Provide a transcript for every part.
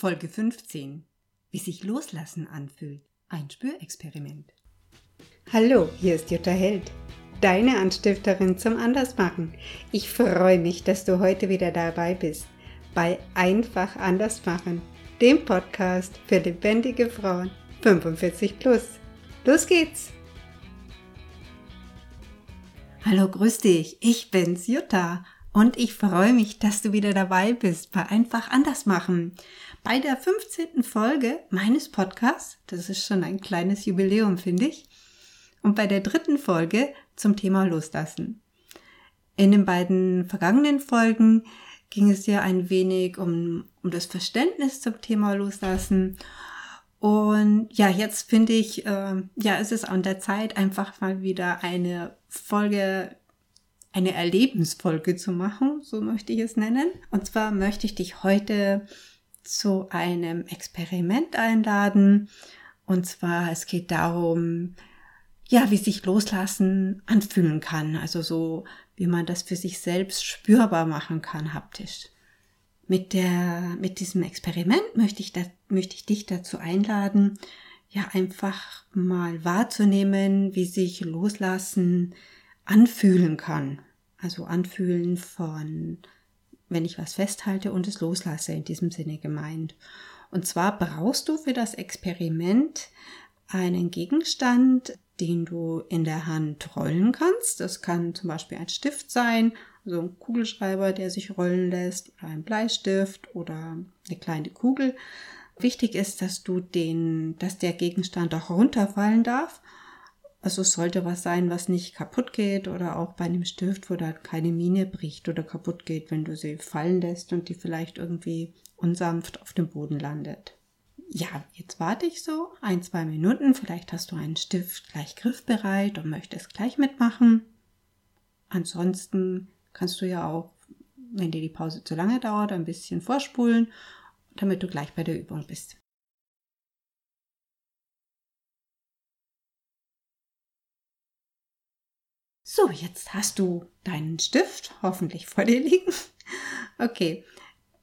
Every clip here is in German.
Folge 15. Wie sich Loslassen anfühlt. Ein Spürexperiment. Hallo, hier ist Jutta Held, deine Anstifterin zum Andersmachen. Ich freue mich, dass du heute wieder dabei bist bei Einfach Andersmachen, dem Podcast für lebendige Frauen 45 plus. Los geht's! Hallo, grüß dich. Ich bin's, Jutta. Und ich freue mich, dass du wieder dabei bist bei Einfach anders machen. Bei der 15. Folge meines Podcasts, das ist schon ein kleines Jubiläum, finde ich. Und bei der dritten Folge zum Thema Loslassen. In den beiden vergangenen Folgen ging es ja ein wenig um, um das Verständnis zum Thema Loslassen. Und ja, jetzt finde ich, äh, ja, es ist an der Zeit, einfach mal wieder eine Folge, eine Erlebensfolge zu machen, so möchte ich es nennen. Und zwar möchte ich dich heute zu einem Experiment einladen. Und zwar, es geht darum, ja, wie sich loslassen anfühlen kann. Also so, wie man das für sich selbst spürbar machen kann, haptisch. Mit der, mit diesem Experiment möchte ich, da, möchte ich dich dazu einladen, ja einfach mal wahrzunehmen, wie sich Loslassen anfühlen kann. Also anfühlen von, wenn ich was festhalte und es loslasse, in diesem Sinne gemeint. Und zwar brauchst du für das Experiment einen Gegenstand, den du in der Hand rollen kannst. Das kann zum Beispiel ein Stift sein, also ein Kugelschreiber, der sich rollen lässt, oder ein Bleistift oder eine kleine Kugel. Wichtig ist, dass du den, dass der Gegenstand auch runterfallen darf. Also es sollte was sein, was nicht kaputt geht oder auch bei einem Stift, wo da keine Mine bricht oder kaputt geht, wenn du sie fallen lässt und die vielleicht irgendwie unsanft auf dem Boden landet. Ja, jetzt warte ich so ein, zwei Minuten. Vielleicht hast du einen Stift gleich griffbereit und möchtest gleich mitmachen. Ansonsten kannst du ja auch, wenn dir die Pause zu lange dauert, ein bisschen vorspulen damit du gleich bei der Übung bist. So, jetzt hast du deinen Stift hoffentlich vor dir liegen. Okay,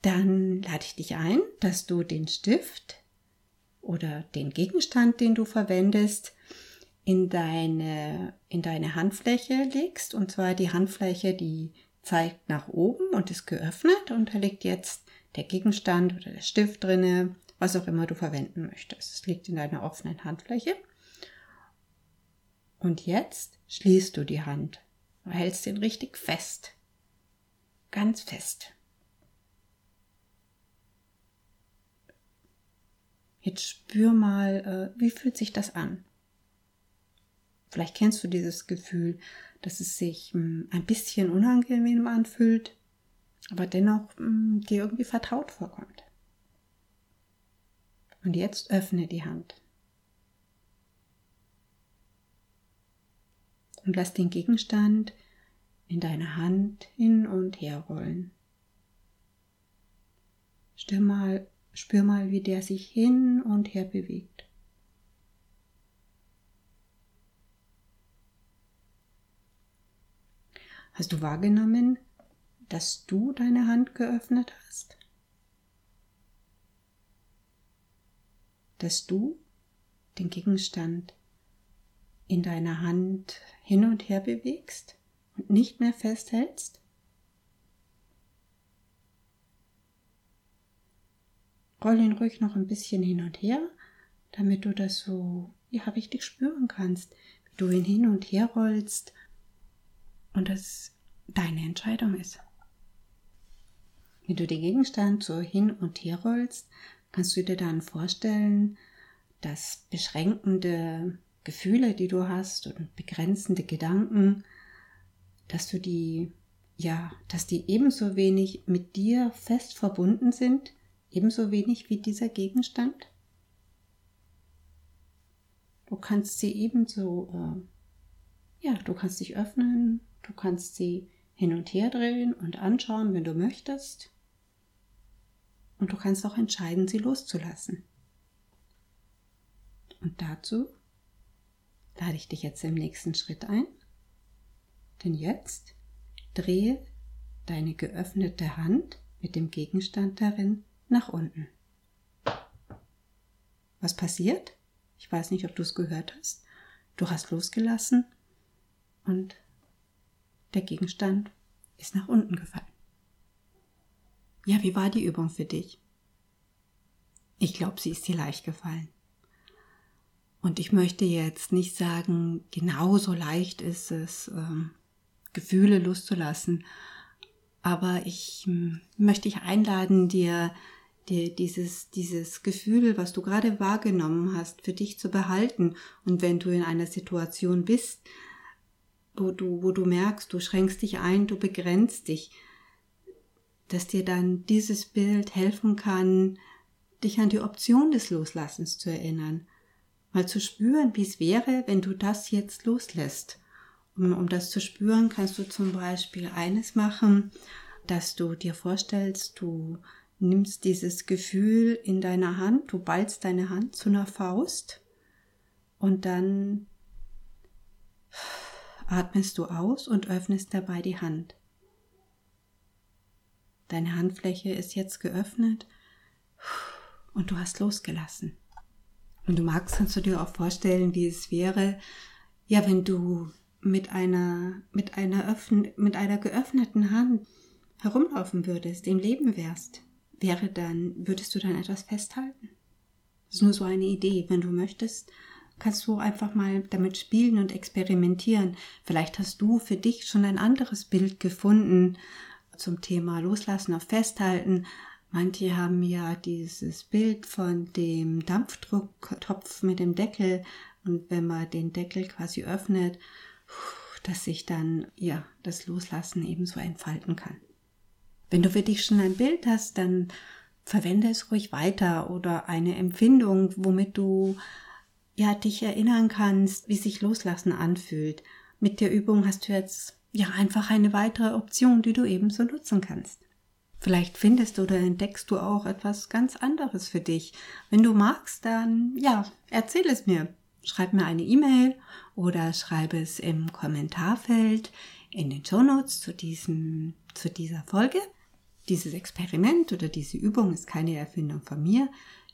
dann lade ich dich ein, dass du den Stift oder den Gegenstand, den du verwendest, in deine, in deine Handfläche legst. Und zwar die Handfläche, die zeigt nach oben und ist geöffnet und da liegt jetzt der Gegenstand oder der Stift drinne, was auch immer du verwenden möchtest. Es liegt in deiner offenen Handfläche. Und jetzt schließt du die Hand. Du hältst den richtig fest. Ganz fest. Jetzt spür mal, äh, wie fühlt sich das an? Vielleicht kennst du dieses Gefühl, dass es sich hm, ein bisschen unangenehm anfühlt, aber dennoch mh, mm, dir irgendwie vertraut vorkommt. Und jetzt öffne die Hand. Und lass den Gegenstand in deiner Hand hin und her rollen. Spür mal, spür mal, wie der sich hin und her bewegt. Hast du wahrgenommen, dass du deine Hand geöffnet hast? Dass du den Gegenstand in deiner Hand hin und her bewegst und nicht mehr festhältst? Roll ihn ruhig noch ein bisschen hin und her, damit du das so, ja, richtig spüren kannst, wie du ihn hin und her rollst und das deine Entscheidung ist. Wenn du den Gegenstand so hin und her rollst, kannst du dir dann vorstellen, dass beschränkende Gefühle, die du hast und begrenzende Gedanken, dass du die, ja, dass die ebenso wenig mit dir fest verbunden sind, ebenso wenig wie dieser Gegenstand. Du kannst sie ebenso, äh, ja, du kannst dich öffnen, du kannst sie hin und her drehen und anschauen, wenn du möchtest. Und du kannst auch entscheiden, sie loszulassen. Und dazu lade ich dich jetzt im nächsten Schritt ein. Denn jetzt drehe deine geöffnete Hand mit dem Gegenstand darin nach unten. Was passiert? Ich weiß nicht, ob du es gehört hast. Du hast losgelassen und der Gegenstand ist nach unten gefallen. Ja, wie war die Übung für dich? Ich glaube, sie ist dir leicht gefallen. Und ich möchte jetzt nicht sagen, genauso leicht ist es, ähm, Gefühle loszulassen. Aber ich hm, möchte dich einladen, dir, dir dieses, dieses Gefühl, was du gerade wahrgenommen hast, für dich zu behalten. Und wenn du in einer Situation bist, wo du, wo du merkst, du schränkst dich ein, du begrenzt dich, dass dir dann dieses Bild helfen kann, dich an die Option des Loslassens zu erinnern. Mal zu spüren, wie es wäre, wenn du das jetzt loslässt. Um, um das zu spüren, kannst du zum Beispiel eines machen, dass du dir vorstellst, du nimmst dieses Gefühl in deiner Hand, du ballst deine Hand zu einer Faust und dann atmest du aus und öffnest dabei die Hand. Deine Handfläche ist jetzt geöffnet und du hast losgelassen. Und du magst, kannst du dir auch vorstellen, wie es wäre, ja, wenn du mit einer, mit einer, öffn, mit einer geöffneten Hand herumlaufen würdest, im Leben wärst, wäre dann, würdest du dann etwas festhalten? Das ist nur so eine Idee. Wenn du möchtest, kannst du einfach mal damit spielen und experimentieren. Vielleicht hast du für dich schon ein anderes Bild gefunden zum Thema Loslassen auf Festhalten. Manche haben ja dieses Bild von dem Dampfdrucktopf mit dem Deckel und wenn man den Deckel quasi öffnet, dass sich dann ja das Loslassen ebenso entfalten kann. Wenn du für dich schon ein Bild hast, dann verwende es ruhig weiter oder eine Empfindung, womit du ja dich erinnern kannst, wie sich Loslassen anfühlt. Mit der Übung hast du jetzt ja einfach eine weitere Option, die du ebenso nutzen kannst. Vielleicht findest du oder entdeckst du auch etwas ganz anderes für dich. Wenn du magst, dann ja, erzähl es mir. Schreib mir eine E-Mail oder schreibe es im Kommentarfeld in den Show Notes zu diesem, zu dieser Folge. Dieses Experiment oder diese Übung ist keine Erfindung von mir.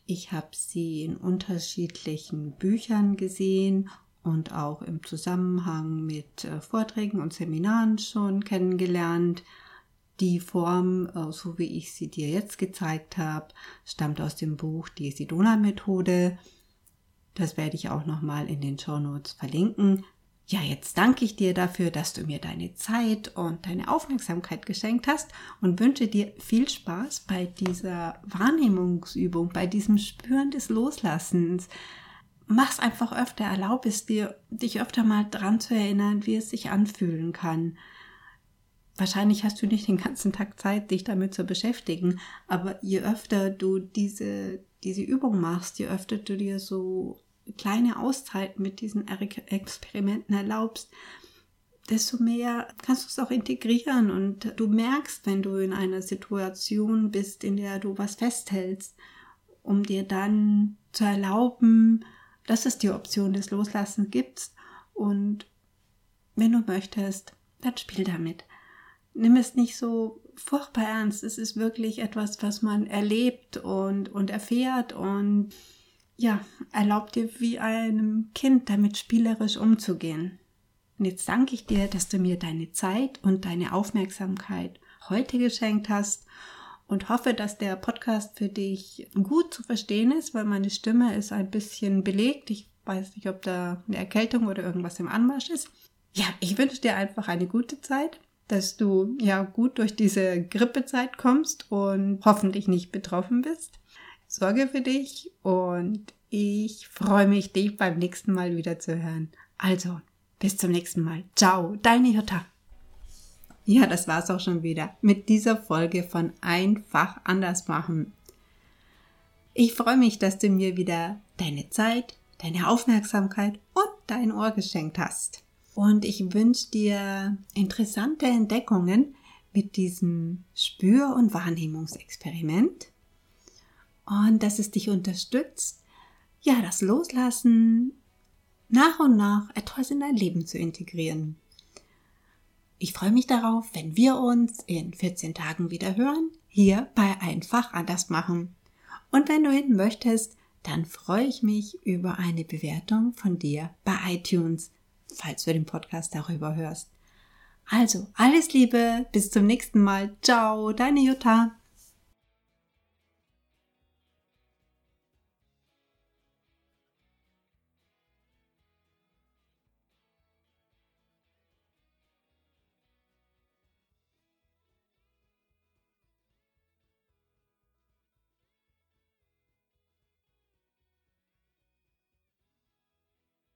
Ich habe sie in unterschiedlichen Büchern gesehen und auch im Zusammenhang mit äh, Vorträgen und Seminaren schon kennengelernt. Die Form, äh, so wie ich sie dir jetzt gezeigt habe, stammt aus dem Buch Die Sidona-Methode. Das werde ich auch nochmal in den Show Notes verlinken. Ja, jetzt danke ich dir dafür, dass du mir deine Zeit und deine Aufmerksamkeit geschenkt hast und wünsche dir viel Spaß bei dieser Wahrnehmungsübung, bei diesem Spüren des Loslassens. Mach's einfach öfter, erlaub es dir, dich öfter mal dran zu erinnern, wie es sich anfühlen kann. Wahrscheinlich hast du nicht den ganzen Tag Zeit, dich damit zu beschäftigen, aber je öfter du diese, diese Übung machst, je öfter du dir so kleine Auszeit mit diesen Experimenten erlaubst, desto mehr kannst du es auch integrieren und du merkst, wenn du in einer Situation bist, in der du was festhältst, um dir dann zu erlauben, dass es die Option des Loslassens gibt und wenn du möchtest, dann spiel damit. Nimm es nicht so furchtbar ernst. Es ist wirklich etwas, was man erlebt und, und erfährt und ja, erlaubt dir wie einem Kind damit spielerisch umzugehen. Und jetzt danke ich dir, dass du mir deine Zeit und deine Aufmerksamkeit heute geschenkt hast und hoffe, dass der Podcast für dich gut zu verstehen ist, weil meine Stimme ist ein bisschen belegt. Ich weiß nicht, ob da eine Erkältung oder irgendwas im Anmarsch ist. Ja, ich wünsche dir einfach eine gute Zeit, dass du ja gut durch diese Grippezeit kommst und hoffentlich nicht betroffen bist sorge für dich und ich freue mich, dich beim nächsten Mal wieder zu hören. Also, bis zum nächsten Mal. Ciao, deine Jutta. Ja, das war's auch schon wieder mit dieser Folge von Einfach anders machen. Ich freue mich, dass du mir wieder deine Zeit, deine Aufmerksamkeit und dein Ohr geschenkt hast. Und ich wünsche dir interessante Entdeckungen mit diesem Spür- und Wahrnehmungsexperiment und dass es dich unterstützt, ja, das Loslassen nach und nach etwas in dein Leben zu integrieren. Ich freue mich darauf, wenn wir uns in 14 Tagen wieder hören, hier bei Einfach anders machen. Und wenn du hin möchtest, dann freue ich mich über eine Bewertung von dir bei iTunes, falls du den Podcast darüber hörst. Also, alles Liebe, bis zum nächsten Mal. Ciao, deine Jutta.